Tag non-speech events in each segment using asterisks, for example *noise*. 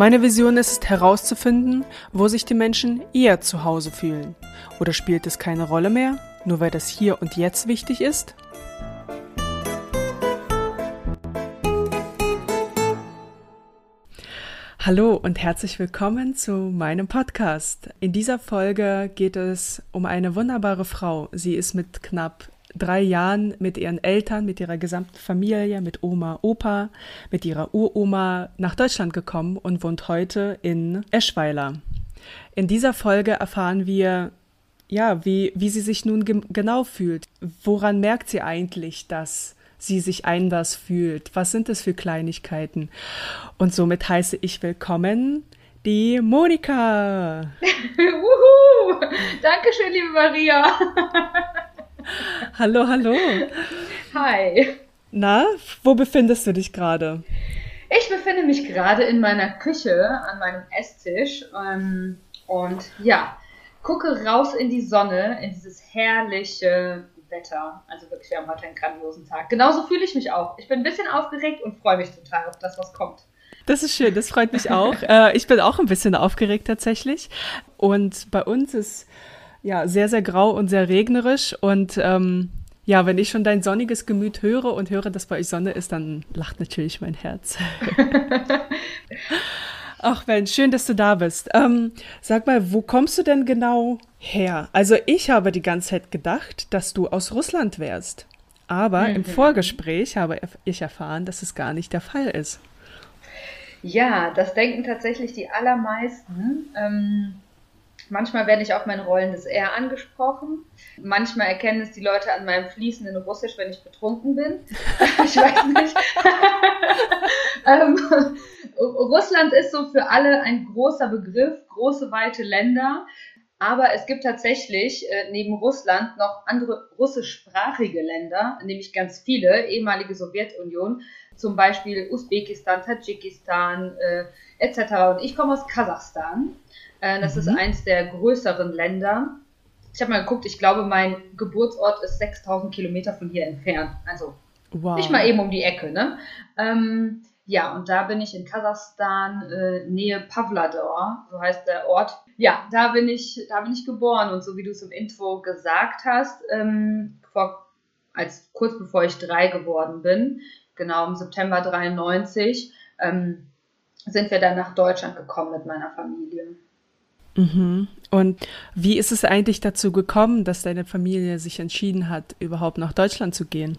Meine Vision ist herauszufinden, wo sich die Menschen eher zu Hause fühlen. Oder spielt es keine Rolle mehr, nur weil das hier und jetzt wichtig ist? Hallo und herzlich willkommen zu meinem Podcast. In dieser Folge geht es um eine wunderbare Frau. Sie ist mit knapp drei Jahren mit ihren Eltern, mit ihrer gesamten Familie, mit Oma, Opa, mit ihrer Uroma nach Deutschland gekommen und wohnt heute in Eschweiler. In dieser Folge erfahren wir, ja, wie, wie sie sich nun ge genau fühlt. Woran merkt sie eigentlich, dass sie sich anders fühlt. Was sind es für Kleinigkeiten? Und somit heiße ich willkommen die Monika. *laughs* Wuhu! Dankeschön, liebe Maria. *laughs* *laughs* hallo, hallo. Hi. Na, wo befindest du dich gerade? Ich befinde mich gerade in meiner Küche an meinem Esstisch ähm, und ja, gucke raus in die Sonne, in dieses herrliche Wetter. Also wirklich, wir haben heute einen grandiosen Tag. Genauso fühle ich mich auch. Ich bin ein bisschen aufgeregt und freue mich total auf das, was kommt. Das ist schön, das freut mich auch. äh, ich bin auch ein bisschen aufgeregt tatsächlich. Und bei uns ist ja sehr, sehr grau und sehr regnerisch. Und ähm, ja, wenn ich schon dein sonniges Gemüt höre und höre, dass bei euch Sonne ist, dann lacht natürlich mein Herz. *laughs* Ach Mensch, schön, dass du da bist. Ähm, sag mal, wo kommst du denn genau her? Also ich habe die ganze Zeit gedacht, dass du aus Russland wärst. Aber mhm. im Vorgespräch habe ich erfahren, dass es gar nicht der Fall ist. Ja, das denken tatsächlich die allermeisten. Ähm, manchmal werde ich auf mein rollendes R angesprochen. Manchmal erkennen es die Leute an meinem fließenden Russisch, wenn ich betrunken bin. *laughs* ich weiß nicht. *laughs* ähm, Russland ist so für alle ein großer Begriff, große, weite Länder. Aber es gibt tatsächlich äh, neben Russland noch andere russischsprachige Länder, nämlich ganz viele, ehemalige Sowjetunion, zum Beispiel Usbekistan, Tadschikistan äh, etc. Und ich komme aus Kasachstan. Äh, das mhm. ist eins der größeren Länder. Ich habe mal geguckt, ich glaube, mein Geburtsort ist 6000 Kilometer von hier entfernt. Also wow. nicht mal eben um die Ecke. Ne? Ähm, ja, und da bin ich in Kasachstan, äh, Nähe Pavlador, so heißt der Ort. Ja, da bin ich, da bin ich geboren und so wie du es im Intro gesagt hast, ähm, vor, als kurz bevor ich drei geworden bin, genau im September 93, ähm, sind wir dann nach Deutschland gekommen mit meiner Familie. Mhm. Und wie ist es eigentlich dazu gekommen, dass deine Familie sich entschieden hat, überhaupt nach Deutschland zu gehen?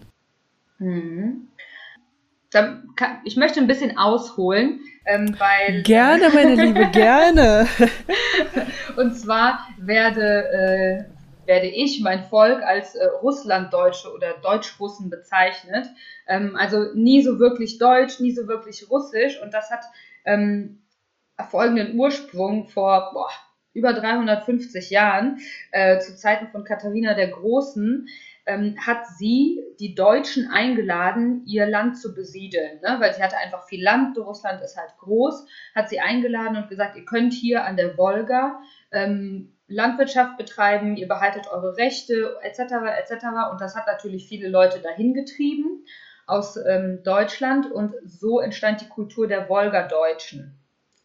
Mhm ich möchte ein bisschen ausholen, ähm, weil. Gerne, meine Liebe, *laughs* gerne. und zwar werde, äh, werde ich, mein Volk, als äh, Russlanddeutsche oder Deutschrussen bezeichnet. Ähm, also nie so wirklich Deutsch, nie so wirklich Russisch. Und das hat ähm, folgenden Ursprung vor boah, über 350 Jahren, äh, zu Zeiten von Katharina der Großen ähm, hat sie die Deutschen eingeladen, ihr Land zu besiedeln, ne? weil sie hatte einfach viel Land, Russland ist halt groß, hat sie eingeladen und gesagt, ihr könnt hier an der Wolga ähm, Landwirtschaft betreiben, ihr behaltet eure Rechte etc. etc. Und das hat natürlich viele Leute dahin getrieben aus ähm, Deutschland und so entstand die Kultur der Wolga-Deutschen,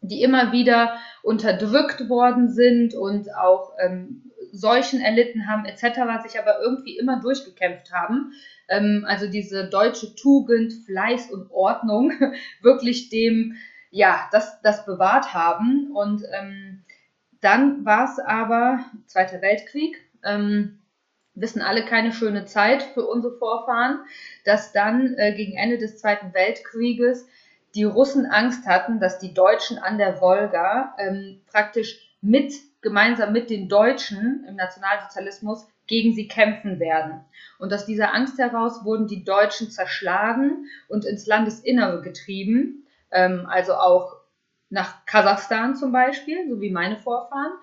die immer wieder unterdrückt worden sind und auch ähm, Seuchen erlitten haben etc., sich aber irgendwie immer durchgekämpft haben. Ähm, also diese deutsche Tugend, Fleiß und Ordnung *laughs* wirklich dem, ja, das, das bewahrt haben. Und ähm, dann war es aber Zweiter Weltkrieg. Ähm, wissen alle keine schöne Zeit für unsere Vorfahren, dass dann äh, gegen Ende des Zweiten Weltkrieges die Russen Angst hatten, dass die Deutschen an der Wolga ähm, praktisch mit gemeinsam mit den Deutschen im Nationalsozialismus gegen sie kämpfen werden. Und aus dieser Angst heraus wurden die Deutschen zerschlagen und ins Landesinnere getrieben, ähm, also auch nach Kasachstan zum Beispiel, so wie meine Vorfahren.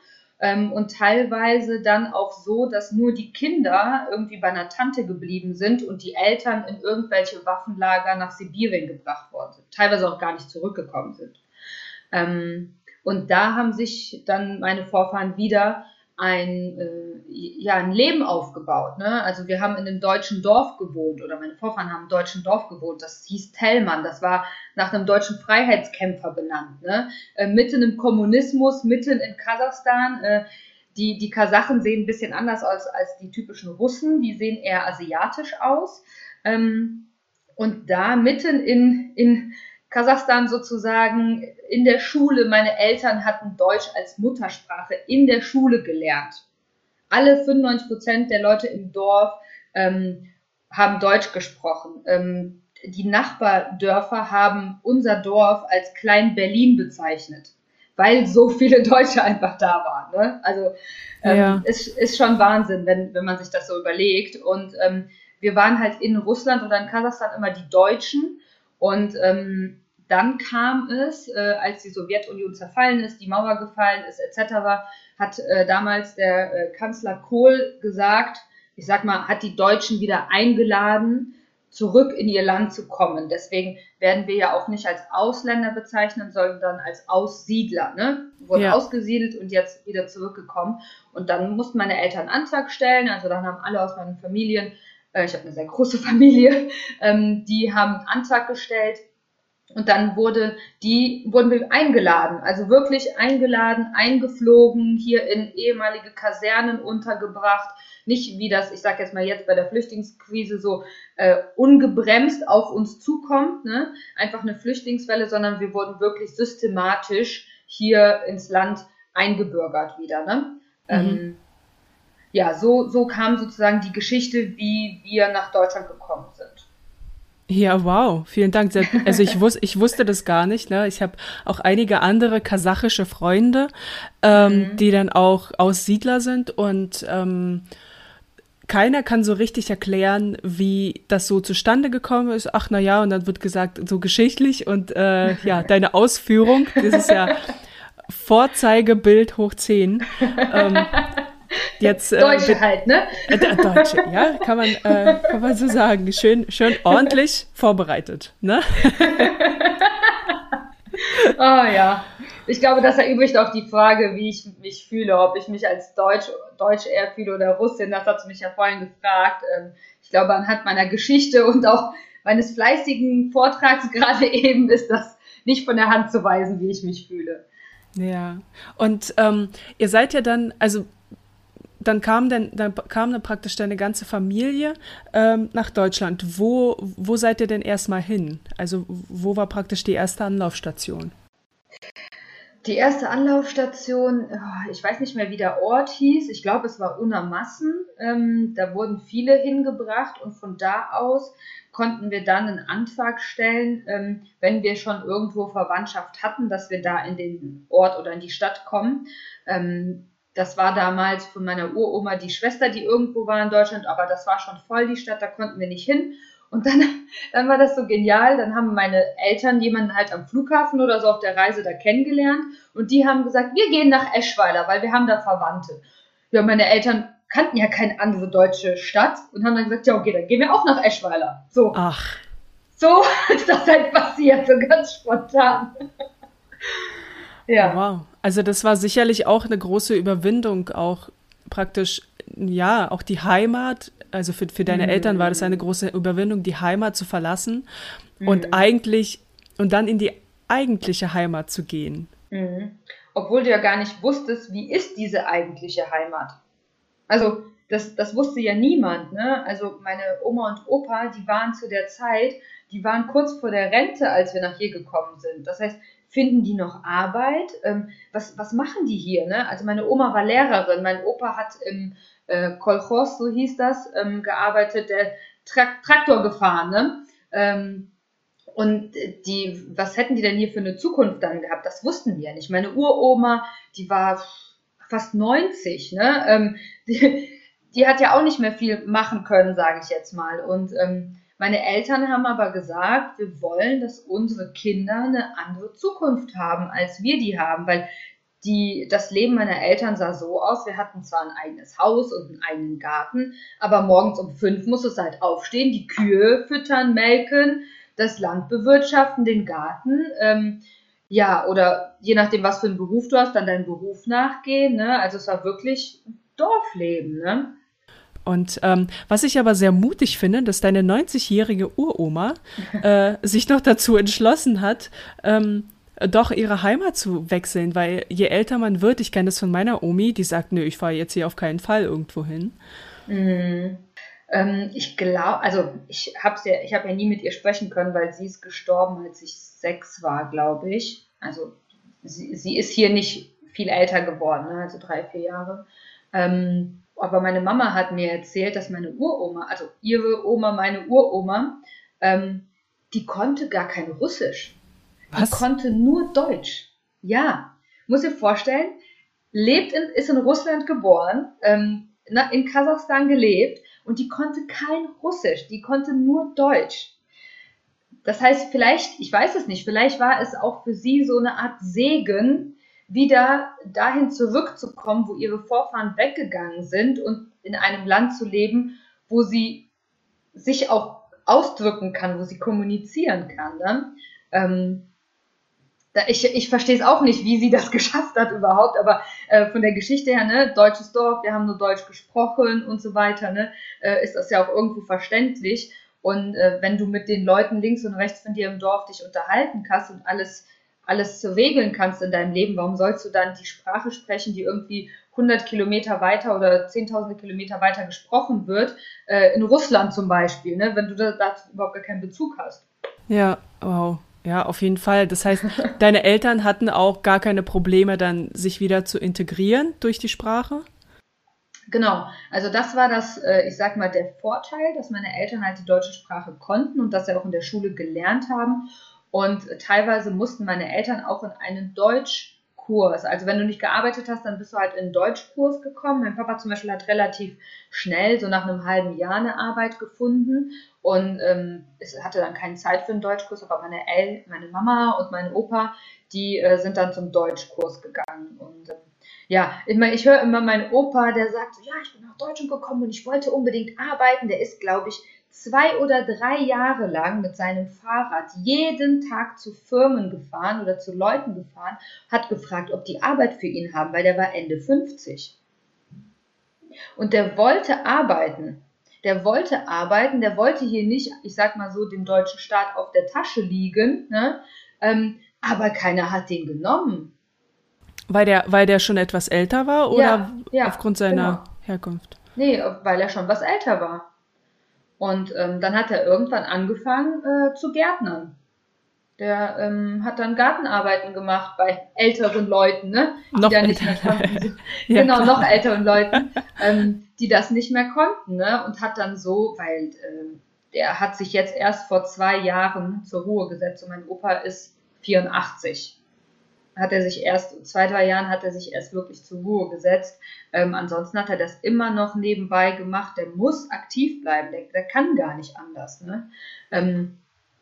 Ähm, und teilweise dann auch so, dass nur die Kinder irgendwie bei einer Tante geblieben sind und die Eltern in irgendwelche Waffenlager nach Sibirien gebracht worden sind, teilweise auch gar nicht zurückgekommen sind. Ähm, und da haben sich dann meine Vorfahren wieder ein, äh, ja, ein Leben aufgebaut. Ne? Also wir haben in einem deutschen Dorf gewohnt oder meine Vorfahren haben im deutschen Dorf gewohnt. Das hieß Tellmann. Das war nach einem deutschen Freiheitskämpfer benannt. Ne? Äh, mitten im Kommunismus, mitten in Kasachstan. Äh, die, die Kasachen sehen ein bisschen anders aus als die typischen Russen. Die sehen eher asiatisch aus. Ähm, und da mitten in, in Kasachstan sozusagen in der Schule, meine Eltern hatten Deutsch als Muttersprache in der Schule gelernt. Alle 95 Prozent der Leute im Dorf ähm, haben Deutsch gesprochen. Ähm, die Nachbardörfer haben unser Dorf als Klein Berlin bezeichnet, weil so viele Deutsche einfach da waren. Ne? Also ähm, ja. ist, ist schon Wahnsinn, wenn, wenn man sich das so überlegt. Und ähm, wir waren halt in Russland oder in Kasachstan immer die Deutschen. Und ähm, dann kam es, äh, als die Sowjetunion zerfallen ist, die Mauer gefallen ist, etc., hat äh, damals der äh, Kanzler Kohl gesagt, ich sag mal, hat die Deutschen wieder eingeladen, zurück in ihr Land zu kommen. Deswegen werden wir ja auch nicht als Ausländer bezeichnen, sondern als Aussiedler. Ne? Wurden ja. ausgesiedelt und jetzt wieder zurückgekommen. Und dann mussten meine Eltern einen Antrag stellen. Also dann haben alle aus meinen Familien, äh, ich habe eine sehr große *laughs* Familie, ähm, die haben einen Antrag gestellt und dann wurde die, wurden wir eingeladen, also wirklich eingeladen, eingeflogen, hier in ehemalige Kasernen untergebracht. Nicht wie das, ich sage jetzt mal jetzt bei der Flüchtlingskrise so äh, ungebremst auf uns zukommt, ne? einfach eine Flüchtlingswelle, sondern wir wurden wirklich systematisch hier ins Land eingebürgert wieder. Ne? Mhm. Ähm, ja, so, so kam sozusagen die Geschichte, wie wir nach Deutschland gekommen sind. Ja, wow, vielen Dank. *laughs* Also ich, wus ich wusste das gar nicht. Ne? Ich habe auch einige andere kasachische Freunde, ähm, mhm. die dann auch Aussiedler sind und ähm, keiner kann so richtig erklären, wie das so zustande gekommen ist. Ach na ja, und dann wird gesagt, so geschichtlich und äh, *laughs* ja, deine Ausführung, das ist ja *laughs* Vorzeigebild hoch 10. Ähm, Jetzt, äh, Deutsche halt, ne? Äh, Deutsche, ja, kann man, äh, kann man so sagen. Schön, schön ordentlich vorbereitet, ne? *laughs* oh ja. Ich glaube, das erübrigt auch die Frage, wie ich mich fühle, ob ich mich als Deutsch, Deutsch eher fühle oder Russin. Das hat mich ja vorhin gefragt. Ähm, ich glaube, anhand meiner Geschichte und auch meines fleißigen Vortrags gerade *laughs* eben ist das nicht von der Hand zu weisen, wie ich mich fühle. Ja, und ähm, ihr seid ja dann, also dann kam denn, dann kam dann praktisch deine ganze Familie ähm, nach Deutschland. Wo, wo seid ihr denn erstmal hin? Also wo war praktisch die erste Anlaufstation? Die erste Anlaufstation, oh, ich weiß nicht mehr, wie der Ort hieß. Ich glaube, es war Unermassen. Ähm, da wurden viele hingebracht und von da aus konnten wir dann einen Antrag stellen, ähm, wenn wir schon irgendwo Verwandtschaft hatten, dass wir da in den Ort oder in die Stadt kommen. Ähm, das war damals von meiner Uroma die Schwester, die irgendwo war in Deutschland, aber das war schon voll die Stadt, da konnten wir nicht hin. Und dann, *laughs* dann war das so genial. Dann haben meine Eltern jemanden halt am Flughafen oder so auf der Reise da kennengelernt und die haben gesagt, wir gehen nach Eschweiler, weil wir haben da Verwandte. Ja, meine Eltern kannten ja keine andere deutsche Stadt und haben dann gesagt, ja, okay, dann gehen wir auch nach Eschweiler. So. Ach. So *laughs* ist das halt passiert, so ganz spontan. Ja. Wow. Also das war sicherlich auch eine große Überwindung, auch praktisch, ja, auch die Heimat, also für, für deine mhm. Eltern war das eine große Überwindung, die Heimat zu verlassen mhm. und eigentlich, und dann in die eigentliche Heimat zu gehen. Mhm. Obwohl du ja gar nicht wusstest, wie ist diese eigentliche Heimat. Also das, das wusste ja niemand. Ne? Also meine Oma und Opa, die waren zu der Zeit, die waren kurz vor der Rente, als wir nach hier gekommen sind. Das heißt, finden die noch Arbeit? Ähm, was, was machen die hier? Ne? Also meine Oma war Lehrerin, mein Opa hat im äh, Kolchos, so hieß das, ähm, gearbeitet, der Tra Traktor gefahren. Ne? Ähm, und die, was hätten die denn hier für eine Zukunft dann gehabt? Das wussten die ja nicht. Meine Uroma, die war fast 90, ne? Ähm, *laughs* die, die hat ja auch nicht mehr viel machen können, sage ich jetzt mal. Und ähm, meine Eltern haben aber gesagt, wir wollen, dass unsere Kinder eine andere Zukunft haben, als wir die haben, weil die, das Leben meiner Eltern sah so aus, wir hatten zwar ein eigenes Haus und einen eigenen Garten, aber morgens um fünf muss es halt aufstehen, die Kühe füttern, melken, das Land bewirtschaften, den Garten, ähm, ja, oder je nachdem, was für einen Beruf du hast, dann deinen Beruf nachgehen, ne? Also es war wirklich Dorfleben, ne? Und ähm, was ich aber sehr mutig finde, dass deine 90-jährige Uroma *laughs* äh, sich noch dazu entschlossen hat, ähm, doch ihre Heimat zu wechseln, weil je älter man wird, ich kenne das von meiner Omi, die sagt, nö, ich fahre jetzt hier auf keinen Fall irgendwo hin. Mm, ähm, ich glaube, also ich habe ja, ich habe ja nie mit ihr sprechen können, weil sie ist gestorben, als ich sechs war, glaube ich. Also sie, sie ist hier nicht viel älter geworden, ne? also drei, vier Jahre. Ähm, aber meine Mama hat mir erzählt, dass meine Uroma, also ihre Oma, meine Uroma, ähm, die konnte gar kein Russisch. Was? Die konnte nur Deutsch. Ja, muss dir vorstellen, lebt in, ist in Russland geboren, ähm, in Kasachstan gelebt und die konnte kein Russisch, die konnte nur Deutsch. Das heißt, vielleicht, ich weiß es nicht, vielleicht war es auch für sie so eine Art Segen, wieder dahin zurückzukommen, wo ihre Vorfahren weggegangen sind und in einem Land zu leben, wo sie sich auch ausdrücken kann, wo sie kommunizieren kann. Ne? Ähm, ich, ich verstehe es auch nicht, wie sie das *laughs* geschafft hat überhaupt, aber äh, von der Geschichte her, ne, deutsches Dorf, wir haben nur Deutsch gesprochen und so weiter, ne, äh, ist das ja auch irgendwo verständlich. Und äh, wenn du mit den Leuten links und rechts von dir im Dorf dich unterhalten kannst und alles, alles regeln kannst in deinem Leben, warum sollst du dann die Sprache sprechen, die irgendwie 100 Kilometer weiter oder 10.000 Kilometer weiter gesprochen wird, äh, in Russland zum Beispiel, ne, wenn du da, dazu überhaupt gar keinen Bezug hast? Ja, wow. Ja, auf jeden Fall. Das heißt, *laughs* deine Eltern hatten auch gar keine Probleme, dann sich wieder zu integrieren durch die Sprache? Genau, also das war das, äh, ich sag mal, der Vorteil, dass meine Eltern halt die deutsche Sprache konnten und dass sie auch in der Schule gelernt haben. Und teilweise mussten meine Eltern auch in einen Deutschkurs. Also wenn du nicht gearbeitet hast, dann bist du halt in einen Deutschkurs gekommen. Mein Papa zum Beispiel hat relativ schnell, so nach einem halben Jahr, eine Arbeit gefunden und ähm, es hatte dann keine Zeit für einen Deutschkurs, aber meine, El meine Mama und mein Opa, die äh, sind dann zum Deutschkurs gegangen. Und ähm, ja, ich, ich höre immer meinen Opa, der sagt ja, ich bin nach Deutschland gekommen und ich wollte unbedingt arbeiten. Der ist, glaube ich, zwei oder drei Jahre lang mit seinem Fahrrad jeden Tag zu Firmen gefahren oder zu Leuten gefahren, hat gefragt, ob die Arbeit für ihn haben, weil der war Ende 50. Und der wollte arbeiten der wollte arbeiten, der wollte hier nicht, ich sag mal so, dem deutschen Staat auf der Tasche liegen, ne? ähm, aber keiner hat den genommen. Weil der, weil der schon etwas älter war oder ja, ja, aufgrund seiner genau. Herkunft? Nee, weil er schon was älter war. Und ähm, dann hat er irgendwann angefangen äh, zu gärtnern. Der ähm, hat dann Gartenarbeiten gemacht bei älteren Leuten, ne? Die noch älter. nicht mehr konnten. *laughs* ja, genau, klar. noch älteren Leuten, ähm, die das nicht mehr konnten, ne? Und hat dann so, weil äh, der hat sich jetzt erst vor zwei Jahren zur Ruhe gesetzt und mein Opa ist 84. Hat er sich erst, zwei, drei Jahren hat er sich erst wirklich zur Ruhe gesetzt. Ähm, ansonsten hat er das immer noch nebenbei gemacht. Der muss aktiv bleiben, der, der kann gar nicht anders, ne? Ähm,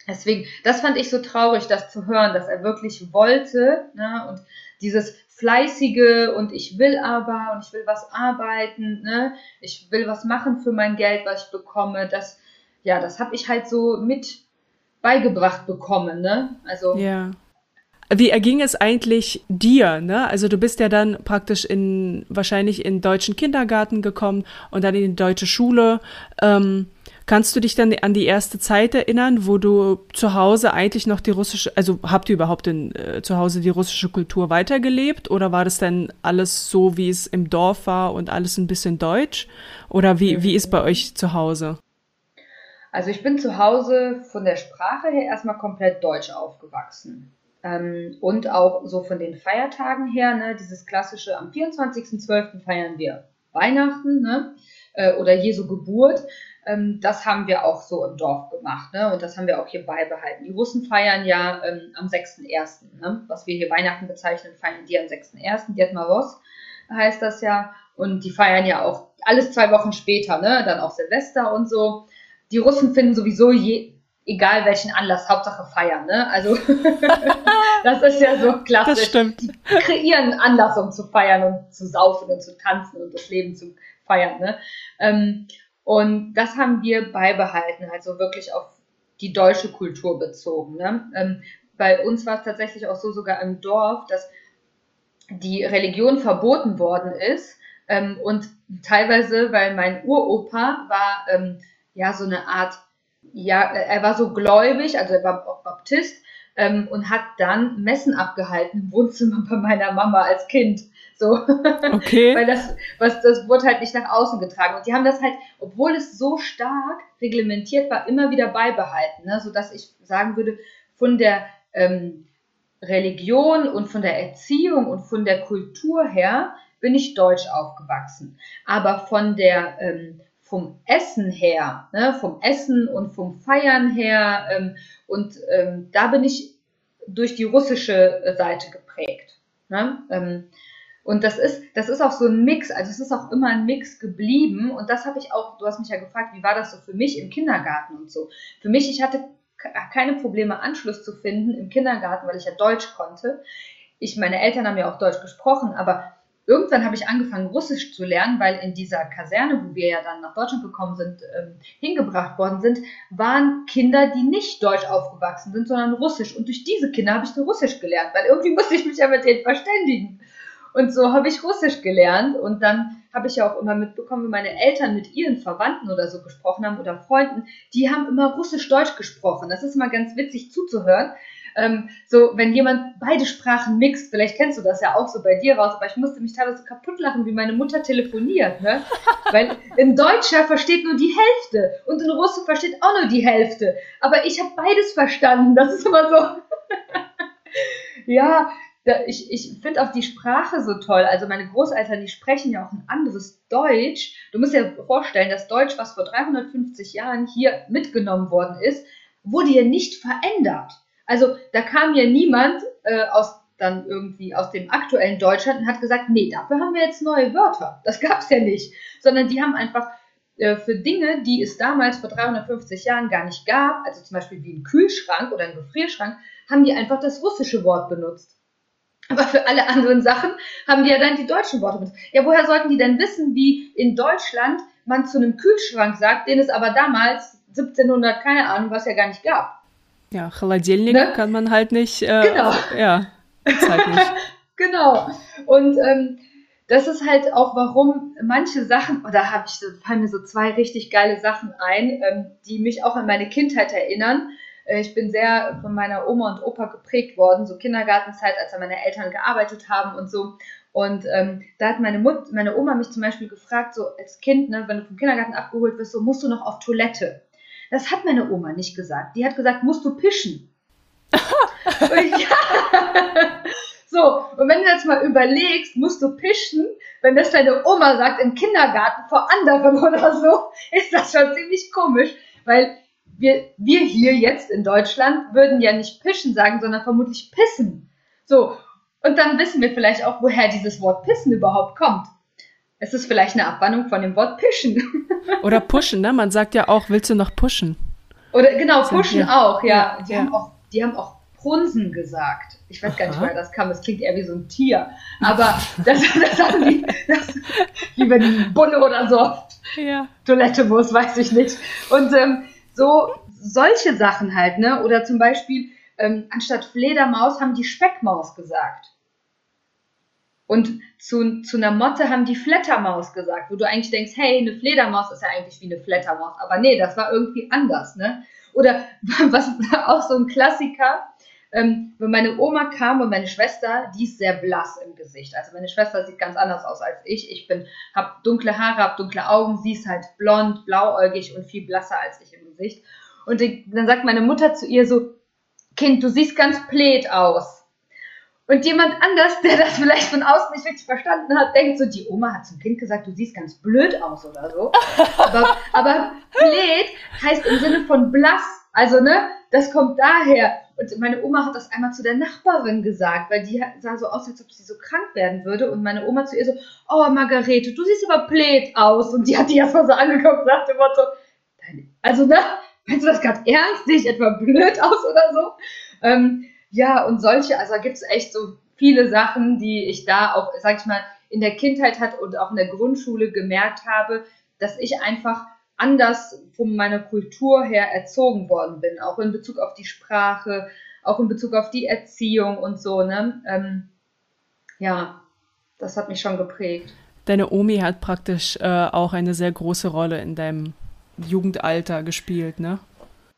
Deswegen, das fand ich so traurig, das zu hören, dass er wirklich wollte ne, und dieses fleißige und ich will aber und ich will was arbeiten, ne, ich will was machen für mein Geld, was ich bekomme, das, ja, das habe ich halt so mit beigebracht bekommen, ne, also. Ja. Wie erging es eigentlich dir, ne? Also du bist ja dann praktisch in, wahrscheinlich in deutschen Kindergarten gekommen und dann in die deutsche Schule. Ähm, Kannst du dich dann an die erste Zeit erinnern, wo du zu Hause eigentlich noch die russische, also habt ihr überhaupt in, äh, zu Hause die russische Kultur weitergelebt oder war das dann alles so, wie es im Dorf war und alles ein bisschen deutsch? Oder wie, wie ist bei euch zu Hause? Also ich bin zu Hause von der Sprache her erstmal komplett deutsch aufgewachsen. Ähm, und auch so von den Feiertagen her, ne, dieses klassische, am 24.12. feiern wir Weihnachten ne, äh, oder Jesu Geburt. Ähm, das haben wir auch so im Dorf gemacht ne? und das haben wir auch hier beibehalten. Die Russen feiern ja ähm, am 6.1., ne? was wir hier Weihnachten bezeichnen, feiern die am 6.1., Dietmaros heißt das ja. Und die feiern ja auch alles zwei Wochen später, ne? dann auch Silvester und so. Die Russen finden sowieso je, egal welchen Anlass, Hauptsache feiern, ne? Also *laughs* Das ist ja so klassisch. Das stimmt. Die kreieren Anlass, um zu feiern und zu saufen und zu tanzen und das Leben zu feiern. Ne? Ähm, und das haben wir beibehalten, also wirklich auf die deutsche Kultur bezogen. Ne? Ähm, bei uns war es tatsächlich auch so, sogar im Dorf, dass die Religion verboten worden ist. Ähm, und teilweise, weil mein Uropa war ähm, ja so eine Art, ja, er war so gläubig, also er war auch Baptist ähm, und hat dann Messen abgehalten im Wohnzimmer bei meiner Mama als Kind. So. *laughs* Okay. Weil das, was, das wurde halt nicht nach außen getragen. Und die haben das halt, obwohl es so stark reglementiert war, immer wieder beibehalten. Ne? Sodass ich sagen würde, von der ähm, Religion und von der Erziehung und von der Kultur her bin ich deutsch aufgewachsen. Aber von der, ähm, vom Essen her, ne, vom Essen und vom Feiern her, ähm, und ähm, da bin ich durch die russische Seite geprägt. Ne? Ähm, und das ist, das ist auch so ein Mix, also es ist auch immer ein Mix geblieben. Und das habe ich auch, du hast mich ja gefragt, wie war das so für mich im Kindergarten und so. Für mich, ich hatte keine Probleme, Anschluss zu finden im Kindergarten, weil ich ja Deutsch konnte. Ich, meine Eltern haben ja auch Deutsch gesprochen, aber irgendwann habe ich angefangen, Russisch zu lernen, weil in dieser Kaserne, wo wir ja dann nach Deutschland gekommen sind, ähm, hingebracht worden sind, waren Kinder, die nicht deutsch aufgewachsen sind, sondern russisch. Und durch diese Kinder habe ich dann Russisch gelernt, weil irgendwie *laughs* musste ich mich ja mit denen verständigen. Und so habe ich Russisch gelernt und dann habe ich ja auch immer mitbekommen, wenn meine Eltern mit ihren Verwandten oder so gesprochen haben oder Freunden, die haben immer Russisch-Deutsch gesprochen. Das ist immer ganz witzig zuzuhören. Ähm, so, wenn jemand beide Sprachen mixt, vielleicht kennst du das ja auch so bei dir raus, aber ich musste mich teilweise kaputt lachen, wie meine Mutter telefoniert, ne? *laughs* Weil ein Deutscher versteht nur die Hälfte und ein Russe versteht auch nur die Hälfte. Aber ich habe beides verstanden. Das ist immer so. *laughs* ja, ich, ich finde auch die Sprache so toll. Also meine Großeltern, die sprechen ja auch ein anderes Deutsch. Du musst dir vorstellen, das Deutsch, was vor 350 Jahren hier mitgenommen worden ist, wurde ja nicht verändert. Also da kam ja niemand äh, aus dann irgendwie aus dem aktuellen Deutschland und hat gesagt, nee, dafür haben wir jetzt neue Wörter. Das gab es ja nicht. Sondern die haben einfach äh, für Dinge, die es damals vor 350 Jahren gar nicht gab, also zum Beispiel wie ein Kühlschrank oder ein Gefrierschrank, haben die einfach das russische Wort benutzt. Aber für alle anderen Sachen haben die ja dann die deutschen Worte benutzt. Ja, woher sollten die denn wissen, wie in Deutschland man zu einem Kühlschrank sagt, den es aber damals 1700, keine Ahnung, was ja gar nicht gab. Ja, Холодильник ne? kann man halt nicht. Äh, genau. Ja, halt nicht. *laughs* genau. Und ähm, das ist halt auch, warum manche Sachen, oder habe ich, fallen mir so zwei richtig geile Sachen ein, ähm, die mich auch an meine Kindheit erinnern. Äh, ich bin sehr von meiner Oma und Opa geprägt worden, so Kindergartenzeit, als meine Eltern gearbeitet haben und so. Und ähm, da hat meine Mut, meine Oma mich zum Beispiel gefragt, so als Kind, ne, wenn du vom Kindergarten abgeholt wirst, so musst du noch auf Toilette. Das hat meine Oma nicht gesagt. Die hat gesagt, musst du pischen. *laughs* ja. *laughs* So, und wenn du jetzt mal überlegst, musst du pischen, wenn das deine Oma sagt im Kindergarten vor anderen *laughs* oder so, ist das schon ziemlich komisch, weil wir, wir hier jetzt in Deutschland würden ja nicht pischen sagen, sondern vermutlich pissen. So, und dann wissen wir vielleicht auch, woher dieses Wort pissen überhaupt kommt. Es ist vielleicht eine Abwandlung von dem Wort pischen. *laughs* Oder pushen, ne? Man sagt ja auch, willst du noch pushen? Oder genau, pushen ja. auch, ja. Die, ja. Haben auch die haben auch Prunsen gesagt. Ich weiß gar nicht, woher das kam. Das klingt eher wie so ein Tier. Aber *laughs* das, das haben die, das, wie wenn die Bulle oder so ja. Toilette muss, weiß ich nicht. Und ähm, so solche Sachen halt, ne? Oder zum Beispiel, ähm, anstatt Fledermaus haben die Speckmaus gesagt. Und zu, zu einer Motte haben die Flattermaus gesagt, wo du eigentlich denkst, hey, eine Fledermaus ist ja eigentlich wie eine Flattermaus. Aber nee, das war irgendwie anders, ne? Oder *laughs* was war auch so ein Klassiker, ähm, wenn meine Oma kam und meine Schwester, die ist sehr blass im Gesicht. Also meine Schwester sieht ganz anders aus als ich. Ich habe dunkle Haare, habe dunkle Augen, sie ist halt blond, blauäugig und viel blasser als ich im Gesicht. Und dann sagt meine Mutter zu ihr so, Kind, du siehst ganz blöd aus. Und jemand anders, der das vielleicht von außen nicht richtig verstanden hat, denkt so, die Oma hat zum Kind gesagt, du siehst ganz blöd aus oder so. aber, *laughs* aber blöd heißt im Sinne von blass. Also, ne, das kommt daher. Und meine Oma hat das einmal zu der Nachbarin gesagt, weil die sah so aus, als ob sie so krank werden würde. Und meine Oma zu ihr so, oh Margarete, du siehst aber blöd aus. Und die hat die erstmal so angeguckt nach dem Motto, also, ne, meinst du das gerade ernst? Sehe ich etwa blöd aus oder so? Ähm, Ja, und solche, also gibt es echt so viele Sachen, die ich da auch, sag ich mal, in der Kindheit hat und auch in der Grundschule gemerkt habe, dass ich einfach anders von meiner Kultur her erzogen worden bin, auch in Bezug auf die Sprache, auch in Bezug auf die Erziehung und so, ne? Ähm, ja, das hat mich schon geprägt. Deine Omi hat praktisch äh, auch eine sehr große Rolle in deinem Jugendalter gespielt, ne?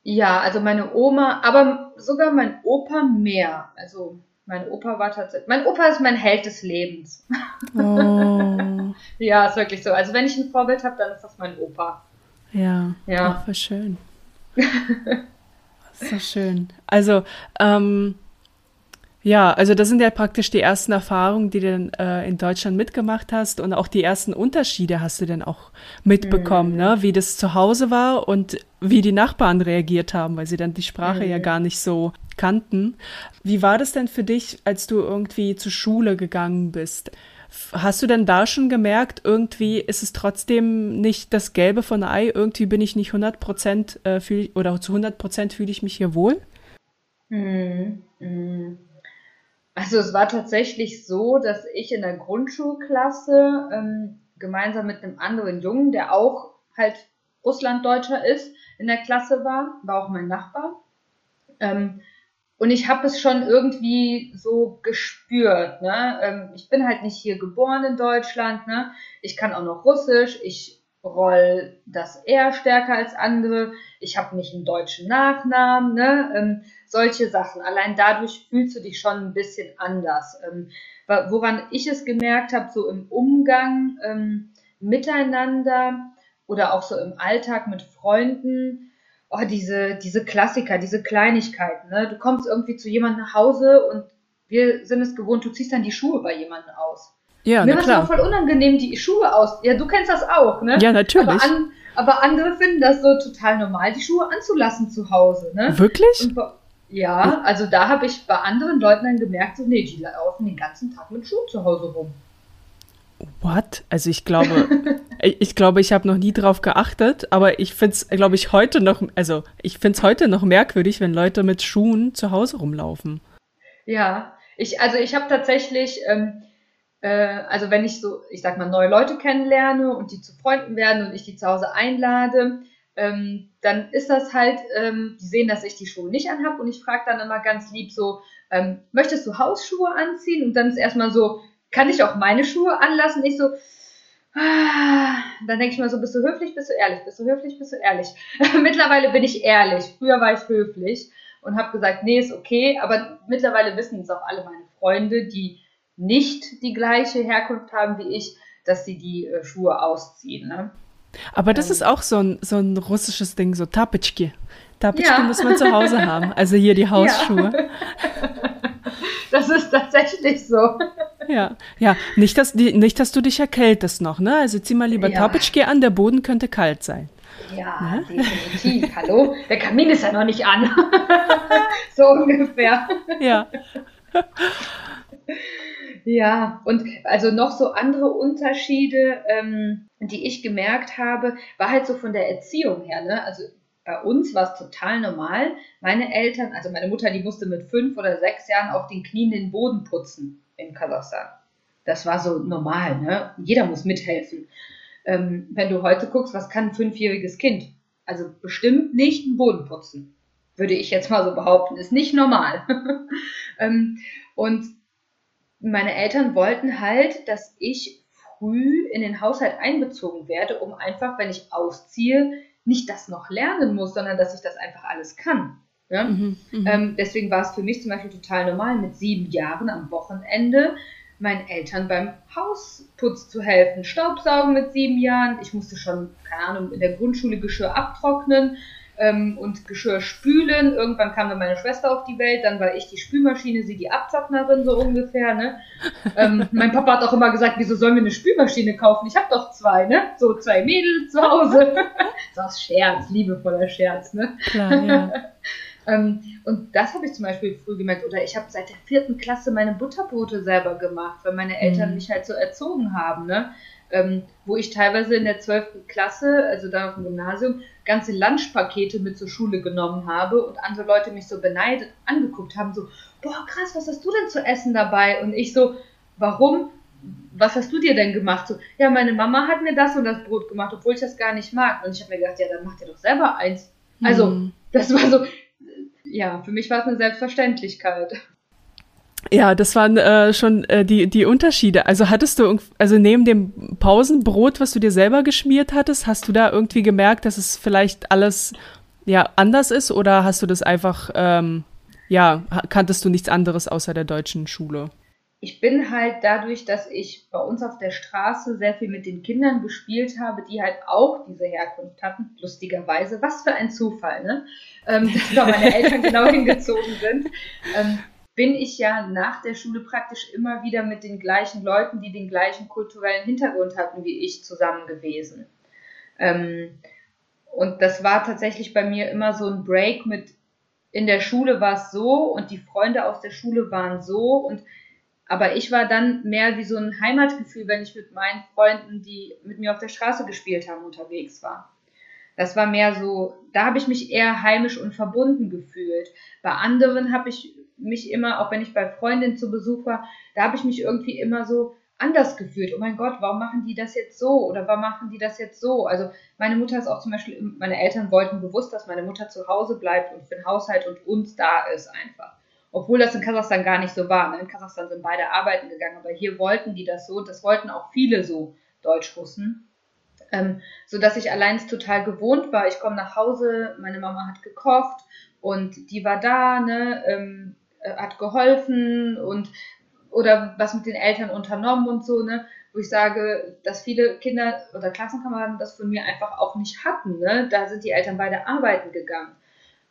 Ja, also meine Oma, aber sogar mein Opa mehr. Also mein Opa war tatsächlich, mein Opa ist mein Held des Lebens. Oh. *laughs* ja, ist wirklich so. Also wenn ich ein Vorbild habe, dann ist das mein Opa. Ja, ja. Ach, schön. *laughs* so schön. Also, ähm, ja, also das sind ja praktisch die ersten Erfahrungen, die du dann äh, in Deutschland mitgemacht hast und auch die ersten Unterschiede hast du dann auch mitbekommen, mhm. ne? wie das zu Hause war und wie die Nachbarn reagiert haben, weil sie dann die Sprache mhm. ja gar nicht so kannten. Wie war das denn für dich, als du irgendwie zur Schule gegangen bist? Hast du denn da schon gemerkt, irgendwie ist es trotzdem nicht das Gelbe von Ei, irgendwie bin ich nicht 100 Prozent äh, oder zu 100 Prozent fühle ich mich hier wohl? Mhm. Also es war tatsächlich so, dass ich in der Grundschulklasse ähm, gemeinsam mit einem anderen Jungen, der auch halt Russlanddeutscher ist, in der Klasse war, war auch mein Nachbar. Ähm, und ich habe es schon irgendwie so gespürt. Ne? Ähm, ich bin halt nicht hier geboren in Deutschland. Ne? Ich kann auch noch Russisch. Ich roll das R stärker als andere. Ich habe nicht einen deutschen Nachnamen. Ne? Ähm, solche Sachen. Allein dadurch fühlst du dich schon ein bisschen anders. Ähm, woran ich es gemerkt habe, so im Umgang ähm, miteinander oder auch so im Alltag mit Freunden, oh, diese, diese Klassiker, diese Kleinigkeiten. Ne? Du kommst irgendwie zu jemandem nach Hause und wir sind es gewohnt, du ziehst dann die Schuhe bei jemandem aus. Ja, Mir war es voll unangenehm, die Schuhe aus. Ja, du kennst das auch, ne? Ja, natürlich. Aber, an, aber andere finden das so total normal, die Schuhe anzulassen zu Hause, ne? Wirklich? Und, ja, also da habe ich bei anderen Leuten dann gemerkt, so, nee, die laufen den ganzen Tag mit Schuhen zu Hause rum. What? Also ich glaube, *laughs* ich glaube, ich habe noch nie drauf geachtet, aber ich finde es, glaube ich, heute noch, also ich finde es heute noch merkwürdig, wenn Leute mit Schuhen zu Hause rumlaufen. Ja, ich, also ich habe tatsächlich, ähm, äh, also wenn ich so, ich sag mal, neue Leute kennenlerne und die zu Freunden werden und ich die zu Hause einlade, ähm, dann ist das halt, ähm, die sehen, dass ich die Schuhe nicht anhab und ich frage dann immer ganz lieb so, ähm, möchtest du Hausschuhe anziehen? Und dann ist erstmal so, kann ich auch meine Schuhe anlassen? Ich so, ah, dann denke ich mal so, bist du höflich, bist du ehrlich, bist du höflich, bist du ehrlich. *laughs* mittlerweile bin ich ehrlich, früher war ich höflich und habe gesagt, nee, ist okay, aber mittlerweile wissen es auch alle meine Freunde, die nicht die gleiche Herkunft haben wie ich, dass sie die äh, Schuhe ausziehen. Ne? Aber das ähm. ist auch so ein, so ein russisches Ding, so Tapetschki. Tapetschki ja. muss man zu Hause *laughs* haben. Also hier die Hausschuhe. Ja. *laughs* Das ist tatsächlich so. Ja, ja. Nicht, dass, die, nicht, dass du dich erkältest noch, ne? Also zieh mal lieber ja. Tapetschki an, der Boden könnte kalt sein. Ja, ne? definitiv. Hallo? Der Kamin ist ja noch nicht an. *laughs* so ungefähr. Ja. Ja, und also noch so andere Unterschiede, ähm, die ich gemerkt habe, war halt so von der Erziehung her. Ne? Also bei uns war es total normal. Meine Eltern, also meine Mutter, die musste mit fünf oder sechs Jahren auf den Knien den Boden putzen in Kasachstan. Das war so normal, ne? Jeder muss mithelfen. Ähm, wenn du heute guckst, was kann ein fünfjähriges Kind? Also bestimmt nicht einen Boden putzen, würde ich jetzt mal so behaupten. Ist nicht normal. *laughs* ähm, und meine Eltern wollten halt, dass ich früh in den Haushalt einbezogen werde, um einfach, wenn ich ausziehe, nicht das noch lernen muss, sondern dass ich das einfach alles kann. Ja? Mhm, mhm, ähm, deswegen war es für mich zum Beispiel total normal, mit sieben Jahren am Wochenende meinen Eltern beim Hausputz zu helfen. Staubsaugen mit sieben Jahren. Ich musste schon, keine Ahnung, in der Grundschule Geschirr abtrocknen ähm, und Geschirr spülen. Irgendwann kam dann meine Schwester auf die Welt, dann war ich die Spülmaschine, sie die Abtrocknerin so ungefähr. Ne? ähm, *laughs* mein Papa hat auch immer gesagt, wieso sollen wir eine Spülmaschine kaufen? Ich habe doch zwei, ne? So zwei Mädels zu Hause. *laughs* das ist Scherz, liebevoller Scherz, ne? Klar, ja. *laughs* ähm, und das habe ich zum Beispiel früh gemerkt. Oder ich habe seit der vierten Klasse meine Butterbrote selber gemacht, weil meine Eltern mhm. mich halt so erzogen haben, ne? ähm, wo ich teilweise in der 12. Klasse, also da auf dem Gymnasium, ganze Lunchpakete mit zur Schule genommen habe und andere Leute mich so beneidet angeguckt haben, so, boah, krass, was hast du denn zu essen dabei? Und ich so, warum? Was hast du dir denn gemacht? So, ja, meine Mama hat mir das und das Brot gemacht, obwohl ich das gar nicht mag. Und ich habe mir gedacht, ja, dann mach dir doch selber eins. Also, hm. das war so, ja, für mich war es eine Selbstverständlichkeit. Ja, das waren äh, schon äh, die, die Unterschiede. Also hattest du, also neben dem Pausenbrot, was du dir selber geschmiert hattest, hast du da irgendwie gemerkt, dass es vielleicht alles ja anders ist oder hast du das einfach, ähm, ja, kanntest du nichts anderes außer der deutschen Schule? Ich bin halt dadurch, dass ich bei uns auf der Straße sehr viel mit den Kindern gespielt habe, die halt auch diese Herkunft hatten, lustigerweise. Was für ein Zufall, ne? Ähm, *laughs* dass da meine Eltern genau hingezogen sind. Ähm, bin ich ja nach der Schule praktisch immer wieder mit den gleichen Leuten, die den gleichen kulturellen Hintergrund hatten wie ich, zusammen gewesen. Ähm, und das war tatsächlich bei mir immer so ein Break mit, in der Schule war es so und die Freunde aus der Schule waren so und aber ich war dann mehr wie so ein Heimatgefühl, wenn ich mit meinen Freunden, die mit mir auf der Straße gespielt haben, unterwegs war. Das war mehr so, da habe ich mich eher heimisch und verbunden gefühlt. Bei anderen habe ich mich immer, auch wenn ich bei Freundinnen zu Besuch war, da habe ich mich irgendwie immer so anders gefühlt. Oh mein Gott, warum machen die das jetzt so? Oder warum machen die das jetzt so? Also meine Mutter ist auch zum Beispiel, meine Eltern wollten bewusst, dass meine Mutter zu Hause bleibt und für den Haushalt und uns da ist einfach. Obwohl das in Kasachstan gar nicht so war. Ne? In Kasachstan sind beide arbeiten gegangen, aber hier wollten die das so und das wollten auch viele so Deutschrussen. Ähm, so dass ich allein total gewohnt war. Ich komme nach Hause, meine Mama hat gekocht und die war da, ne, ähm, äh, hat geholfen und oder was mit den Eltern unternommen und so, ne? Wo ich sage, dass viele Kinder oder Klassenkameraden das von mir einfach auch nicht hatten, ne? Da sind die Eltern beide arbeiten gegangen.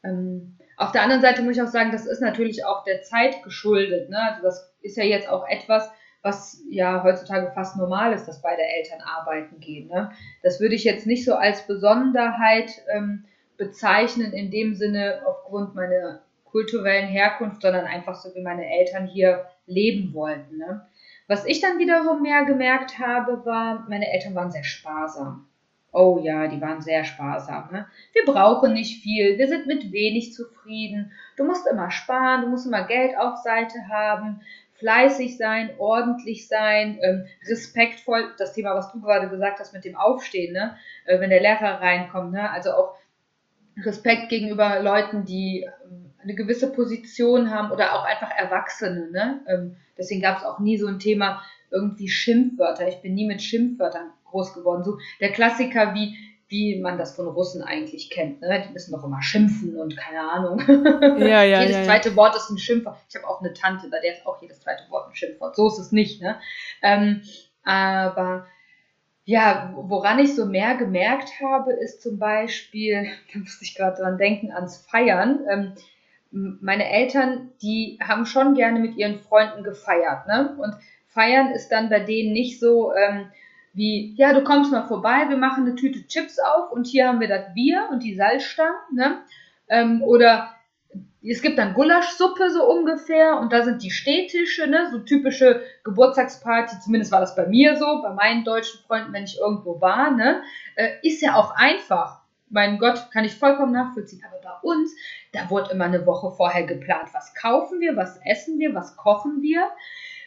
Ähm, auf der anderen Seite muss ich auch sagen, das ist natürlich auch der Zeit geschuldet, ne? Also das ist ja jetzt auch etwas, was ja heutzutage fast normal ist, dass beide Eltern arbeiten gehen. Ne? Das würde ich jetzt nicht so als Besonderheit ähm, bezeichnen, in dem Sinne aufgrund meiner kulturellen Herkunft, sondern einfach so, wie meine Eltern hier leben wollten. Ne? Was ich dann wiederum mehr gemerkt habe, war, meine Eltern waren sehr sparsam. Oh ja, die waren sehr sparsam. Ne? Wir brauchen nicht viel, wir sind mit wenig zufrieden. Du musst immer sparen, du musst immer Geld auf Seite haben, fleißig sein, ordentlich sein, ähm, respektvoll. Das Thema, was du gerade gesagt hast mit dem Aufstehen, ne? Äh, wenn der Lehrer reinkommt, ne? also auch Respekt gegenüber Leuten, die ähm, eine gewisse Position haben oder auch einfach Erwachsene. Ne? Ähm, deswegen gab es auch nie so ein Thema irgendwie Schimpfwörter. Ich bin nie mit Schimpfwörtern groß geworden. So der Klassiker wie wie man das von Russen eigentlich kennt. Ne? Die müssen doch immer schimpfen und keine Ahnung. Ja, ja, *laughs* jedes ja, zweite Wort ist ein Schimpfwort. Ich habe auch eine Tante, bei der ist auch jedes zweite Wort ein Schimpfwort. So ist es nicht. Ne? Ähm, aber ja, woran ich so mehr gemerkt habe, ist zum Beispiel, *laughs* da musste ich gerade dran denken, ans Feiern. Ähm, meine Eltern, die haben schon gerne mit ihren Freunden gefeiert, ne? Und feiern ist dann bei denen nicht so ähm, wie, ja, du kommst mal vorbei, wir machen eine Tüte Chips auf und hier haben wir das Bier und die Salzstangen, ne? Ähm, oder es gibt dann Gulaschsuppe so ungefähr und da sind die Stehtische, ne, so typische Geburtstagsparty, zumindest war das bei mir so, bei meinen deutschen Freunden, wenn ich irgendwo war, ne, äh, ist ja auch einfach. Mein Gott, kann ich vollkommen nachvollziehen. Aber bei uns, da wurde immer eine Woche vorher geplant, was kaufen wir, was essen wir, was kochen wir.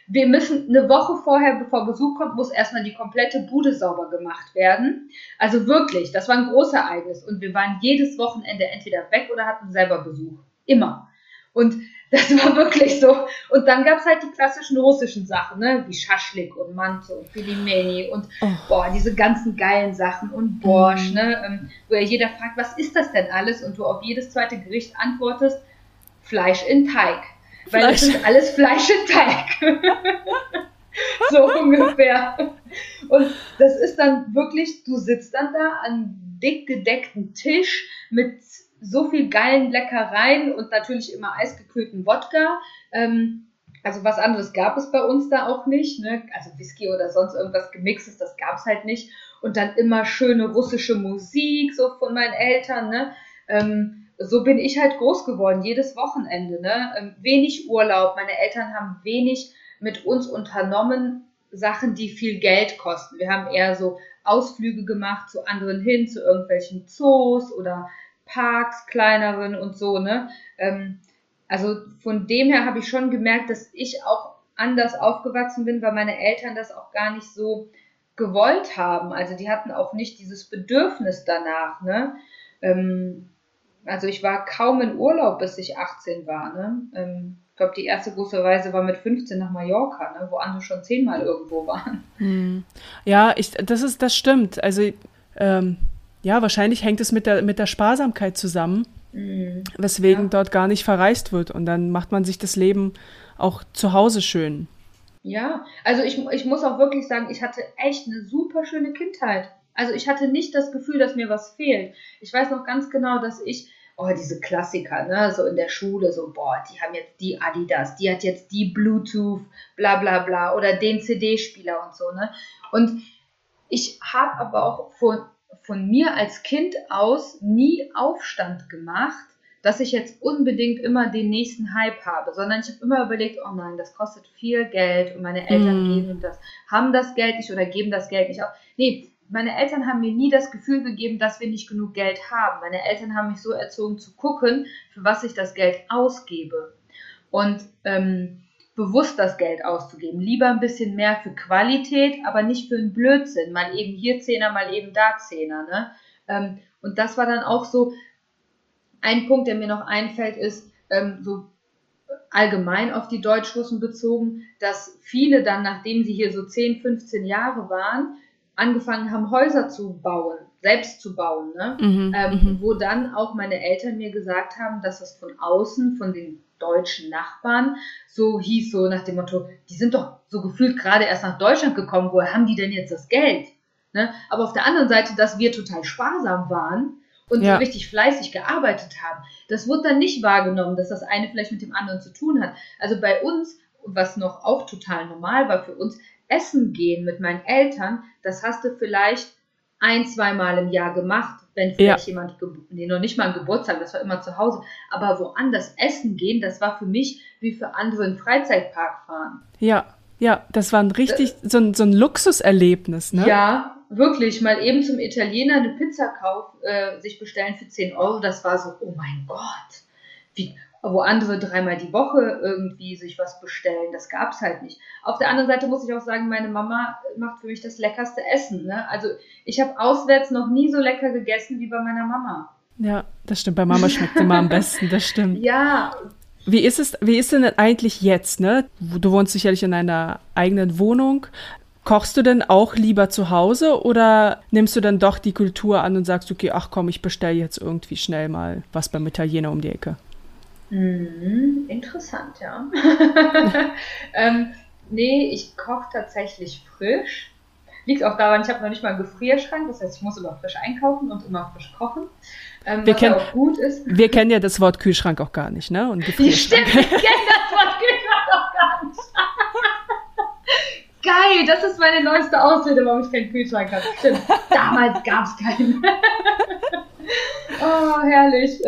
Wir müssen eine Woche vorher, bevor Besuch kommt, muss erstmal die komplette Bude sauber gemacht werden. Also wirklich, das war ein großes Ereignis. Und wir waren jedes Wochenende entweder weg oder hatten selber Besuch. Immer. Und *laughs* das war wirklich so. Und dann gab es halt die klassischen russischen Sachen, ne? wie Schaschlik und Mante und Pilimeni und oh. boah, diese ganzen geilen Sachen und Borsch, mm. ne? Ähm, wo ja jeder fragt, was ist das denn alles? Und du auf jedes zweite Gericht antwortest, Fleisch in Teig. Fleisch. Weil das ist alles Fleisch in Teig. *laughs* so ungefähr. Und das ist dann wirklich, du sitzt dann da an dick gedeckten Tisch mit so viel geilen Leckereien und natürlich immer eisgekühlten Wodka. Ähm, also was anderes gab es bei uns da auch nicht. Ne? Also Whisky oder sonst irgendwas gemixtes, das gab es halt nicht. Und dann immer schöne russische Musik, so von meinen Eltern. Ne? Ähm, so bin ich halt groß geworden, jedes Wochenende. Ne? Ähm, wenig Urlaub. Meine Eltern haben wenig mit uns unternommen, Sachen, die viel Geld kosten. Wir haben eher so Ausflüge gemacht zu anderen hin, zu irgendwelchen Zoos oder Parks, kleineren und so, ne? Ähm, also von dem her habe ich schon gemerkt, dass ich auch anders aufgewachsen bin, weil meine Eltern das auch gar nicht so gewollt haben. Also die hatten auch nicht dieses Bedürfnis danach. Ne? Ähm, also ich war kaum in Urlaub, bis ich 18 war. Ne? Ähm, ich glaube, die erste große Reise war mit 15 nach Mallorca, ne? wo andere schon zehnmal irgendwo waren. Hm. Ja, ich, das ist, das stimmt. Also ähm, ja, wahrscheinlich hängt es mit der, mit der Sparsamkeit zusammen, mhm. weswegen ja. dort gar nicht verreist wird. Und dann macht man sich das Leben auch zu Hause schön. Ja, also ich, ich muss auch wirklich sagen, ich hatte echt eine super schöne Kindheit. Also ich hatte nicht das Gefühl, dass mir was fehlt. Ich weiß noch ganz genau, dass ich, oh, diese Klassiker, ne, so in der Schule, so, boah, die haben jetzt die Adidas, die hat jetzt die Bluetooth, bla bla bla, oder den CD-Spieler und so, ne. Und ich habe aber auch von, von mir als Kind aus nie Aufstand gemacht, dass ich jetzt unbedingt immer den nächsten Hype habe, sondern ich habe immer überlegt, oh nein, das kostet viel Geld und meine Eltern mm. geben das, haben das Geld nicht oder geben das Geld nicht auf. Nee, meine Eltern haben mir nie das Gefühl gegeben, dass wir nicht genug Geld haben. Meine Eltern haben mich so erzogen zu gucken, für was ich das Geld ausgebe. Und ähm, bewusst das Geld auszugeben. Lieber ein bisschen mehr für Qualität, aber nicht für einen Blödsinn. Mal eben hier Zehner, mal eben da Zehner. Ne? Ähm, und das war dann auch so, ein Punkt, der mir noch einfällt, ist ähm, so allgemein auf die Deutschrussen bezogen, dass viele dann, nachdem sie hier so 10, 15 Jahre waren, angefangen haben, Häuser zu bauen, selbst zu bauen, ne? Mhm, ähm, mhm. wo dann auch meine Eltern mir gesagt haben, dass es von außen, von den deutschen Nachbarn, so hieß, so nach dem Motto, die sind doch so gefühlt gerade erst nach Deutschland gekommen, woher haben die denn jetzt das Geld? Ne? Aber auf der anderen Seite, dass wir total sparsam waren, und ja. so richtig fleißig gearbeitet haben. Das wird dann nicht wahrgenommen, dass das eine vielleicht mit dem anderen zu tun hat. Also bei uns, was noch auch total normal war für uns, essen gehen mit meinen Eltern, das hast du vielleicht ein, zweimal im Jahr gemacht, wenn vielleicht ja. jemand, nee, noch nicht mal ein Geburtstag, das war immer zu Hause, aber woanders essen gehen, das war für mich wie für andere einen Freizeitpark fahren. Ja, ja, das war ein richtig, das, so, ein, so ein Luxuserlebnis, ne? Ja, wirklich mal eben zum Italiener eine Pizza kauf, äh, sich bestellen für 10 Euro, das war so, oh mein Gott, wie, wo andere dreimal die Woche irgendwie sich was bestellen, das gab es halt nicht. Auf der anderen Seite muss ich auch sagen, meine Mama macht für mich das leckerste Essen. Ne? Also ich habe auswärts noch nie so lecker gegessen wie bei meiner Mama. Ja, das stimmt. Bei Mama schmeckt immer am besten, das stimmt. Ja. Wie ist es, wie ist denn eigentlich jetzt, ne? Du wohnst sicherlich in einer eigenen Wohnung. Kochst du denn auch lieber zu Hause oder nimmst du dann doch die Kultur an und sagst, okay, ach komm, ich bestelle jetzt irgendwie schnell mal was beim Italiener um die Ecke? Mhm, interessant, ja. *laughs* ähm, nee, ich koche tatsächlich frisch. Liegt auch daran, ich habe noch nicht mal einen Gefrierschrank, das heißt, ich muss immer frisch einkaufen und immer frisch kochen. Ähm, wir, kennen, wir kennen ja das Wort Kühlschrank auch gar nicht, ne? Und *laughs* Gefrierschrank. Stimmt, wir kennen das Wort Kühlschrank auch gar nicht. *laughs* Geil, das ist meine neueste Ausrede, warum ich keinen Kühlschrank habe. Stimmt, damals gab es keinen. oh, herrlich.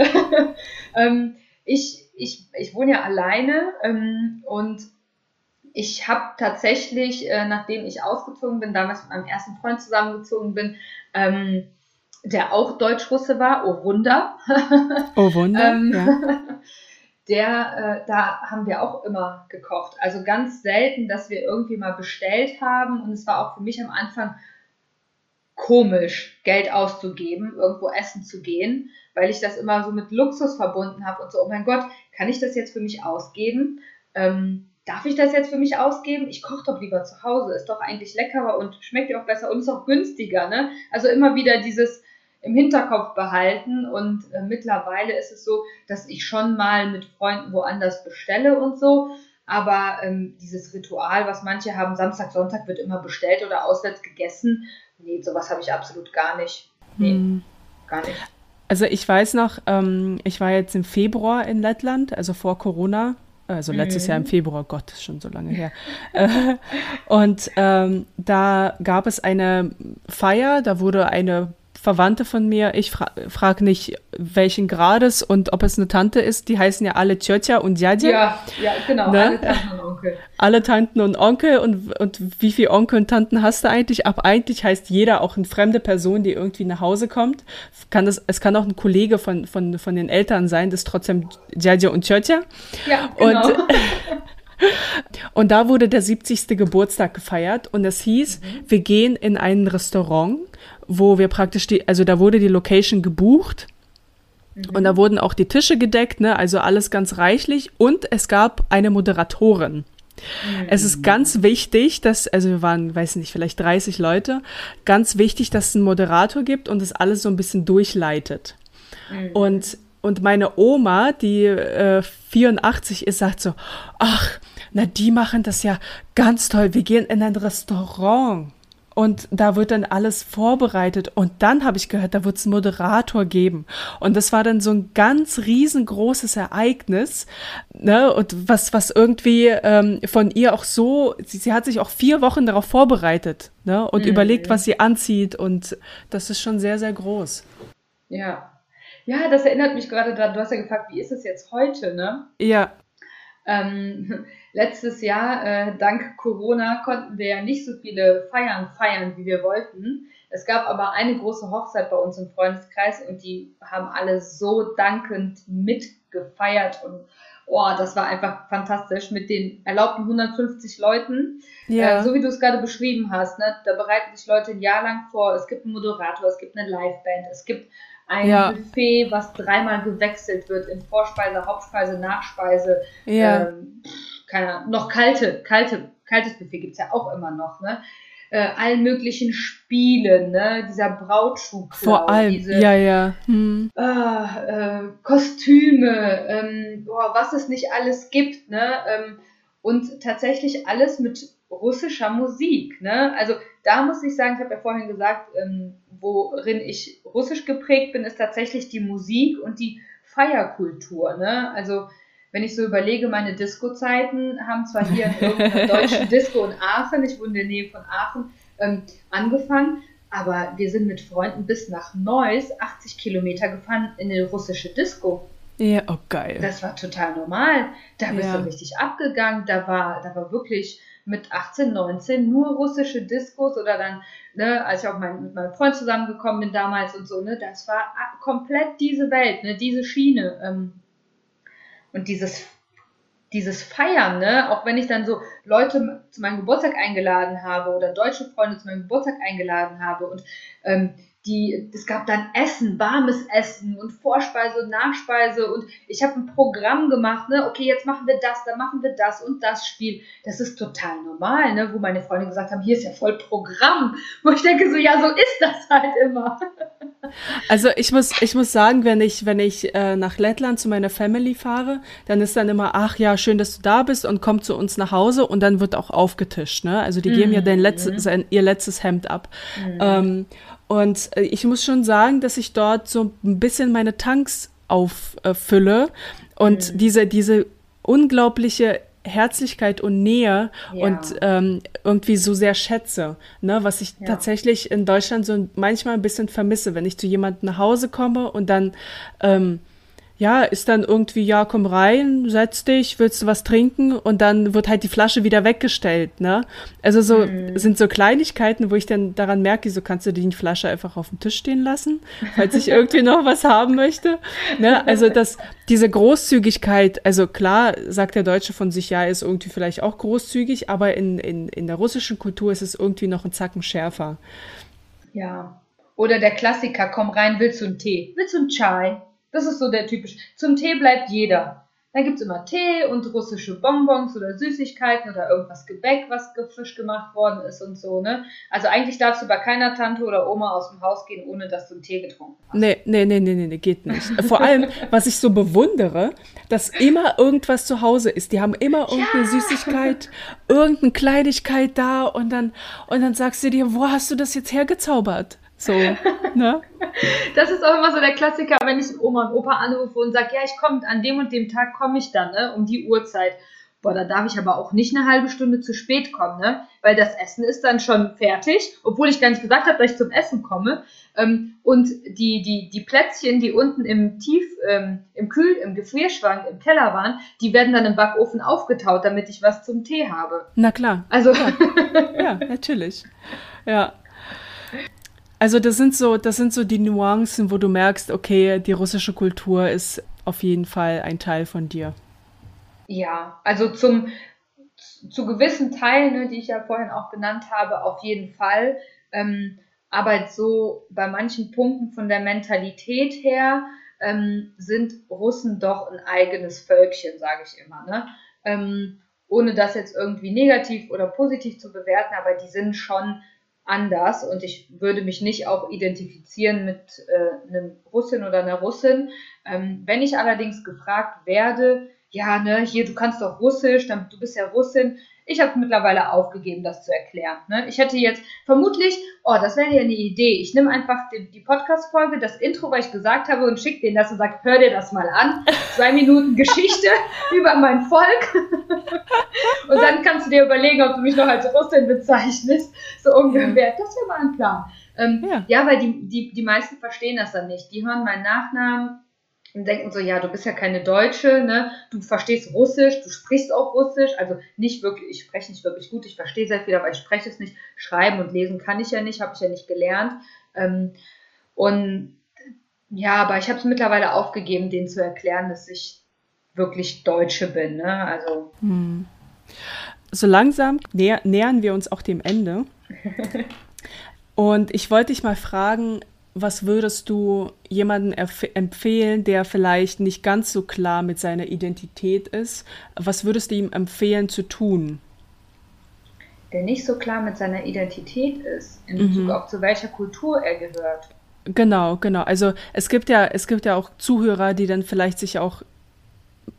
ähm, ich, ich, ich wohne ja alleine ähm, und ich habe tatsächlich, äh, nachdem ich ausgezogen bin, damals mit meinem ersten Freund zusammengezogen bin, ähm, der auch Deutsch-Russe war, oh Wunder. *laughs* Oh Wunder, ähm, ja *laughs* der, äh, da haben wir auch immer gekocht. Also ganz selten, dass wir irgendwie mal bestellt haben. Und es war auch für mich am Anfang komisch, Geld auszugeben, irgendwo essen zu gehen, weil ich das immer so mit Luxus verbunden habe und so, oh mein Gott, kann ich das jetzt für mich ausgeben? Ähm, darf ich das jetzt für mich ausgeben? Ich koche doch lieber zu Hause, ist doch eigentlich leckerer und schmeckt ja auch besser und ist auch günstiger. Ne? Also immer wieder dieses, im Hinterkopf behalten und äh, mittlerweile ist es so, dass ich schon mal mit Freunden woanders bestelle und so, aber ähm, dieses Ritual, was manche haben, Samstag, Sonntag wird immer bestellt oder auswärts gegessen, nee, sowas habe ich absolut gar nicht. Nee, hm. gar nicht. Also ich weiß noch, ähm, ich war jetzt im Februar in Lettland, also vor Corona, also letztes mhm. Jahr im mhm. Februar, Gott, ist schon so lange her. Äh, und ähm, da gab es eine Feier, da wurde eine Verwandte von mir, ich fra frage nicht, welchen Grades und ob es eine Tante ist, die heißen ja alle Tjotja und Djadja. Ja, ja, genau, ne? alle Onkel. Alle Tanten und Onkel und, und wie viele Onkel und Tanten hast du eigentlich? Ab eigentlich heißt jeder auch eine fremde Person, die irgendwie nach Hause kommt. Kann das, es kann auch ein Kollege von, von, von den Eltern sein, das ist trotzdem Jaja und Tjotja. Ja, genau. Und, *laughs* und da wurde der 70. Geburtstag gefeiert und es hieß, mhm. wir gehen in ein Restaurant, wo wir praktisch die, also da wurde die Location gebucht mhm. und da wurden auch die Tische gedeckt, ne, also alles ganz reichlich und es gab eine Moderatorin. Mhm. Es ist ganz wichtig, dass, also wir waren, weiß nicht, vielleicht 30 Leute, ganz wichtig, dass es einen Moderator gibt und das alles so ein bisschen durchleitet. Mhm. Und und meine Oma, die äh, 84 ist, sagt so, ach, na, die machen das ja ganz toll. Wir gehen in ein Restaurant und da wird dann alles vorbereitet. Und dann habe ich gehört, da wird es einen Moderator geben. Und das war dann so ein ganz riesengroßes Ereignis, ne? Und was, was irgendwie ähm, von ihr auch so, sie, sie hat sich auch vier Wochen darauf vorbereitet, ne? Und mhm. überlegt, was sie anzieht. Und das ist schon sehr, sehr groß. Ja, ja, das erinnert mich gerade daran, du hast ja gefragt, wie ist es jetzt heute, ne? Ja. Ähm, letztes Jahr, äh, dank Corona, konnten wir ja nicht so viele Feiern feiern, wie wir wollten. Es gab aber eine große Hochzeit bei uns im Freundeskreis und die haben alle so dankend mitgefeiert und oh, das war einfach fantastisch mit den erlaubten 150 Leuten. Ja. Äh, so wie du es gerade beschrieben hast, ne? da bereiten sich Leute ein Jahr lang vor. Es gibt einen Moderator, es gibt eine Liveband, es gibt ein ja. Buffet, was dreimal gewechselt wird in Vorspeise, Hauptspeise, Nachspeise. Ja. Ähm, keine Ahnung, noch kalte, kalte, kaltes Buffet gibt's ja auch immer noch, ne? Äh, allen möglichen Spielen, ne? Dieser Brautschuh. Vor allem, diese, ja, ja. Hm. Äh, äh, Kostüme, ähm, boah, was es nicht alles gibt, ne? Ähm, und tatsächlich alles mit russischer Musik, ne? Also da muss ich sagen, ich habe ja vorhin gesagt, ähm, worin ich russisch geprägt bin, ist tatsächlich die Musik und die Feierkultur. Ne? Also wenn ich so überlege, meine Disco-Zeiten haben zwar hier in irgendeiner deutschen *laughs* Disco in Aachen, ich wohne in der Nähe von Aachen, ähm, angefangen, aber wir sind mit Freunden bis nach Neuss 80 Kilometer gefahren in eine russische Disco. Ja, oh geil. Das war total normal. Da bist ja. du richtig abgegangen. Da war, da war wirklich mit 18, 19 nur russische Diskos oder dann, ne, als ich auch mein, mit meinem Freund zusammengekommen bin damals und so, ne, das war komplett diese Welt, ne, diese Schiene. Ähm, und dieses, dieses Feiern, ne, auch wenn ich dann so Leute zu meinem Geburtstag eingeladen habe oder deutsche Freunde zu meinem Geburtstag eingeladen habe und ähm, die, es gab dann Essen, warmes Essen und Vorspeise und Nachspeise und ich habe ein Programm gemacht, ne, okay, jetzt machen wir das, dann machen wir das und das Spiel. Das ist total normal, ne, wo meine Freunde gesagt haben, hier ist ja voll Programm. Wo ich denke so, ja, so ist das halt immer. *laughs* Also ich muss, ich muss sagen, wenn ich, wenn ich äh, nach Lettland zu meiner Family fahre, dann ist dann immer, ach ja, schön, dass du da bist und komm zu uns nach Hause und dann wird auch aufgetischt, ne? Also die geben ja dein letztes, mhm. ihr letztes Hemd ab. Mhm. Ähm, und äh, ich muss schon sagen, dass ich dort so ein bisschen meine Tanks auffülle äh, und mhm. diese, diese unglaubliche Herzlichkeit und Nähe ja. und ähm, irgendwie so sehr schätze, ne, was ich ja. tatsächlich in Deutschland so manchmal ein bisschen vermisse, wenn ich zu jemandem nach Hause komme und dann ähm, ja, ist dann irgendwie, ja, komm rein, setz dich, willst du was trinken? Und dann wird halt die Flasche wieder weggestellt, ne? Also so, mhm. sind so Kleinigkeiten, wo ich dann daran merke, so kannst du die Flasche einfach auf dem Tisch stehen lassen, falls ich irgendwie noch was haben möchte, ne? Also das, diese Großzügigkeit, also klar, sagt der Deutsche von sich, ja, ist irgendwie vielleicht auch großzügig, aber in, in, in der russischen Kultur ist es irgendwie noch ein Zacken schärfer. Ja. Oder der Klassiker, komm rein, willst du einen Tee? Willst du einen Chai? Das ist so der typische. Zum Tee bleibt jeder. Dann gibt es immer Tee und russische Bonbons oder Süßigkeiten oder irgendwas Gebäck, was frisch gemacht worden ist und so, ne? Also eigentlich darfst du bei keiner Tante oder Oma aus dem Haus gehen, ohne dass du einen Tee getrunken hast. Nee, nee, nee, nee, nee, geht nicht. *laughs* Vor allem, was ich so bewundere, dass immer irgendwas zu Hause ist. Die haben immer irgendeine ja. Süßigkeit, irgendeine Kleinigkeit da und dann, und dann sagst du dir, wo hast du das jetzt hergezaubert? So, ne? *laughs* Das ist auch immer so der Klassiker, wenn ich Oma und Opa anrufe und sage, ja, ich komme an dem und dem Tag komme ich dann, ne, um die Uhrzeit. boah, da darf ich aber auch nicht eine halbe Stunde zu spät kommen, ne? Weil das Essen ist dann schon fertig, obwohl ich gar nicht gesagt habe, dass ich zum Essen komme. Ähm, und die, die, die Plätzchen, die unten im Tief, ähm, im Kühl, im Gefrierschrank, im Keller waren, die werden dann im Backofen aufgetaut, damit ich was zum Tee habe. Na klar. Also. Ja, *laughs* ja natürlich. Ja. Also das sind so, das sind so die Nuancen, wo du merkst, okay, die russische Kultur ist auf jeden Fall ein Teil von dir. Ja, also zum zu gewissen Teilen, ne, die ich ja vorhin auch genannt habe, auf jeden Fall. Ähm, aber so bei manchen Punkten von der Mentalität her ähm, sind Russen doch ein eigenes Völkchen, sage ich immer. Ne? Ähm, ohne das jetzt irgendwie negativ oder positiv zu bewerten, aber die sind schon anders und ich würde mich nicht auch identifizieren mit äh, einem Russin oder einer Russin. Ähm, wenn ich allerdings gefragt werde, ja, ne, hier, du kannst doch Russisch, dann, du bist ja Russin. Ich habe mittlerweile aufgegeben, das zu erklären. Ne? Ich hätte jetzt vermutlich, oh, das wäre ja eine Idee. Ich nehme einfach die, die Podcast-Folge, das Intro, was ich gesagt habe, und schicke denen das und sage, hör dir das mal an. Zwei Minuten Geschichte *laughs* über mein Volk. *laughs* und dann kannst du dir überlegen, ob du mich noch als Russin bezeichnest. So ungefähr. Das wäre mal ein Plan. Ähm, ja. ja, weil die, die, die meisten verstehen das dann nicht. Die hören meinen Nachnamen und denken so, ja, du bist ja keine Deutsche, ne? Du verstehst Russisch, du sprichst auch Russisch, also nicht wirklich, ich spreche nicht wirklich gut, ich verstehe sehr viel, aber ich spreche es nicht. Schreiben und lesen kann ich ja nicht, habe ich ja nicht gelernt. Ähm, und ja, aber ich habe es mittlerweile aufgegeben, denen zu erklären, dass ich wirklich Deutsche bin, ne? Also. Hm. So langsam näher, nähern wir uns auch dem Ende. *laughs* und ich wollte dich mal fragen, was würdest du jemandem empfehlen, der vielleicht nicht ganz so klar mit seiner Identität ist? Was würdest du ihm empfehlen zu tun? Der nicht so klar mit seiner Identität ist, in Bezug mhm. auf zu welcher Kultur er gehört. Genau, genau. Also es gibt ja, es gibt ja auch Zuhörer, die dann vielleicht sich auch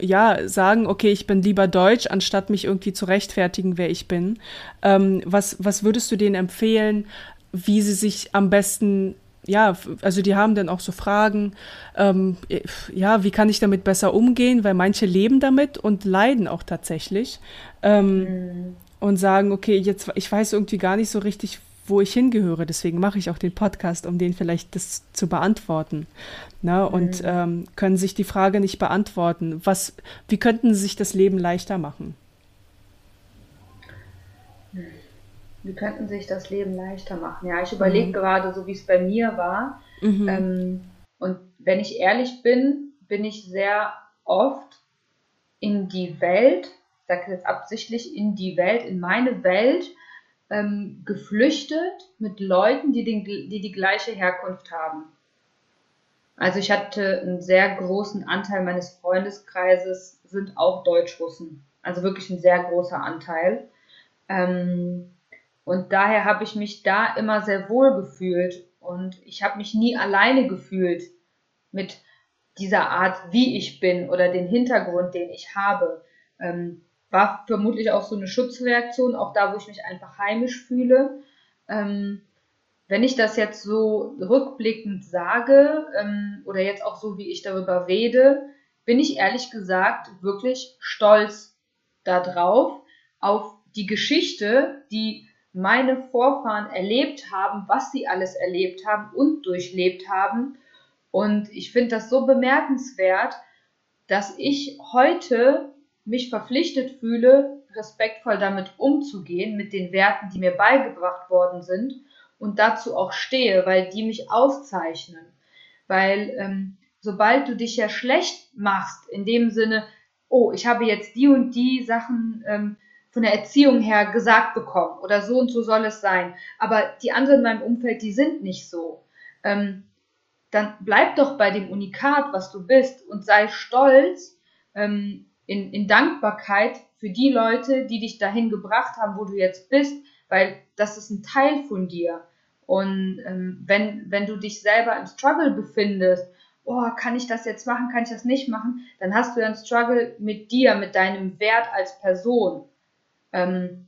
ja, sagen, okay, ich bin lieber deutsch, anstatt mich irgendwie zu rechtfertigen, wer ich bin. Ähm, was, was würdest du denen empfehlen, wie sie sich am besten ja, also die haben dann auch so Fragen, ähm, ja, wie kann ich damit besser umgehen, weil manche leben damit und leiden auch tatsächlich ähm, mhm. und sagen, okay, jetzt, ich weiß irgendwie gar nicht so richtig, wo ich hingehöre, deswegen mache ich auch den Podcast, um denen vielleicht das zu beantworten. Ne? Und mhm. ähm, können sich die Frage nicht beantworten, was, wie könnten sie sich das Leben leichter machen? Die könnten sich das Leben leichter machen. Ja, ich überlege mhm. gerade, so wie es bei mir war. Mhm. Ähm, und wenn ich ehrlich bin, bin ich sehr oft in die Welt, ich sage jetzt absichtlich in die Welt, in meine Welt ähm, geflüchtet mit Leuten, die, den, die die gleiche Herkunft haben. Also ich hatte einen sehr großen Anteil meines Freundeskreises sind auch Deutschrussen. Also wirklich ein sehr großer Anteil. Ähm, und daher habe ich mich da immer sehr wohl gefühlt und ich habe mich nie alleine gefühlt mit dieser Art, wie ich bin oder den Hintergrund, den ich habe. Ähm, war vermutlich auch so eine Schutzreaktion, auch da, wo ich mich einfach heimisch fühle. Ähm, wenn ich das jetzt so rückblickend sage ähm, oder jetzt auch so, wie ich darüber rede, bin ich ehrlich gesagt wirklich stolz darauf, auf die Geschichte, die meine Vorfahren erlebt haben, was sie alles erlebt haben und durchlebt haben. Und ich finde das so bemerkenswert, dass ich heute mich verpflichtet fühle, respektvoll damit umzugehen, mit den Werten, die mir beigebracht worden sind und dazu auch stehe, weil die mich auszeichnen. Weil ähm, sobald du dich ja schlecht machst, in dem Sinne, oh, ich habe jetzt die und die Sachen ähm, von der Erziehung her gesagt bekommen oder so und so soll es sein. Aber die anderen in meinem Umfeld, die sind nicht so. Ähm, dann bleib doch bei dem Unikat, was du bist und sei stolz ähm, in, in Dankbarkeit für die Leute, die dich dahin gebracht haben, wo du jetzt bist, weil das ist ein Teil von dir. Und ähm, wenn, wenn du dich selber im Struggle befindest, oh, kann ich das jetzt machen, kann ich das nicht machen, dann hast du ja einen Struggle mit dir, mit deinem Wert als Person. Ähm,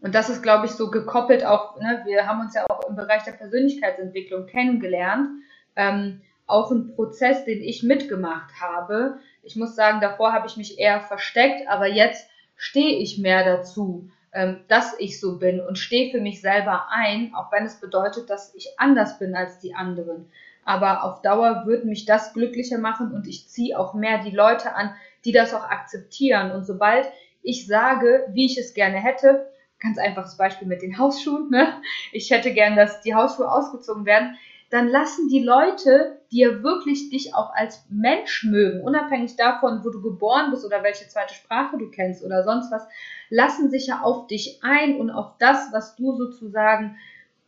und das ist, glaube ich, so gekoppelt auch, ne, wir haben uns ja auch im Bereich der Persönlichkeitsentwicklung kennengelernt. Ähm, auch ein Prozess, den ich mitgemacht habe. Ich muss sagen, davor habe ich mich eher versteckt, aber jetzt stehe ich mehr dazu, ähm, dass ich so bin und stehe für mich selber ein, auch wenn es bedeutet, dass ich anders bin als die anderen. Aber auf Dauer wird mich das glücklicher machen und ich ziehe auch mehr die Leute an, die das auch akzeptieren. Und sobald ich sage, wie ich es gerne hätte, ganz einfaches Beispiel mit den Hausschuhen, ne? ich hätte gern, dass die Hausschuhe ausgezogen werden, dann lassen die Leute, die ja wirklich dich auch als Mensch mögen, unabhängig davon, wo du geboren bist oder welche zweite Sprache du kennst oder sonst was, lassen sich ja auf dich ein und auf das, was du sozusagen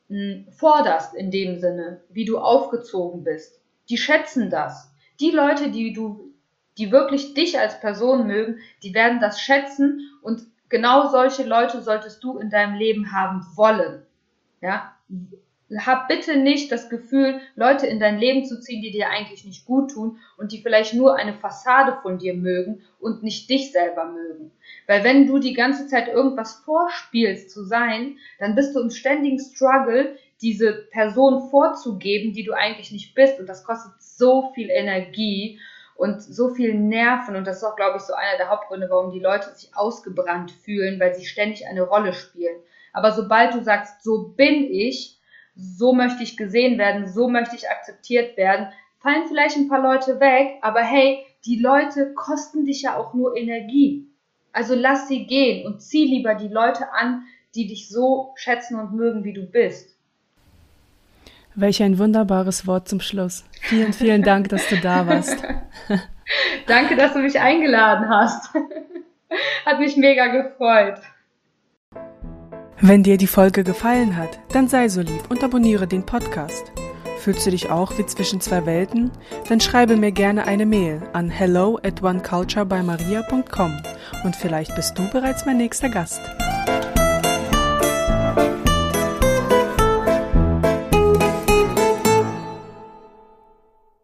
mh, hm, forderst in dem Sinne, wie du aufgezogen bist. Die schätzen das. Die Leute, die du, die wirklich dich als Person mögen, die werden das schätzen und genau solche Leute solltest du in deinem Leben haben wollen. Ja, hab bitte nicht das Gefühl, Leute in dein Leben zu ziehen, die dir eigentlich nicht gut tun und die vielleicht nur eine Fassade von dir mögen und nicht dich selber mögen. Weil wenn du die ganze Zeit irgendwas vorspielst zu sein, dann bist du im ständigen Struggle, diese Person vorzugeben, die du eigentlich nicht bist. Und das kostet so viel Energie und so viel Nerven. Und das ist auch, glaube ich, so einer der Hauptgründe, warum die Leute sich ausgebrannt fühlen, weil sie ständig eine Rolle spielen. Aber sobald du sagst, so bin ich, so möchte ich gesehen werden, so möchte ich akzeptiert werden, fallen vielleicht ein paar Leute weg, aber hey, die Leute kosten dich ja auch nur Energie. Also lass sie gehen und zieh lieber die Leute an, die dich so schätzen und mögen, wie du bist. Welch ein wunderbares Wort zum Schluss. Vielen, vielen Dank, dass du da warst. *laughs* Danke, dass du mich eingeladen hast. *laughs* Hat mich mega gefreut. Wenn dir die Folge gefallen hat, dann sei so lieb und abonniere den Podcast. Fühlst du dich auch wie zwischen zwei Welten? Dann schreibe mir gerne eine Mail an hello at oneculturebymaria.com und vielleicht bist du bereits mein nächster Gast.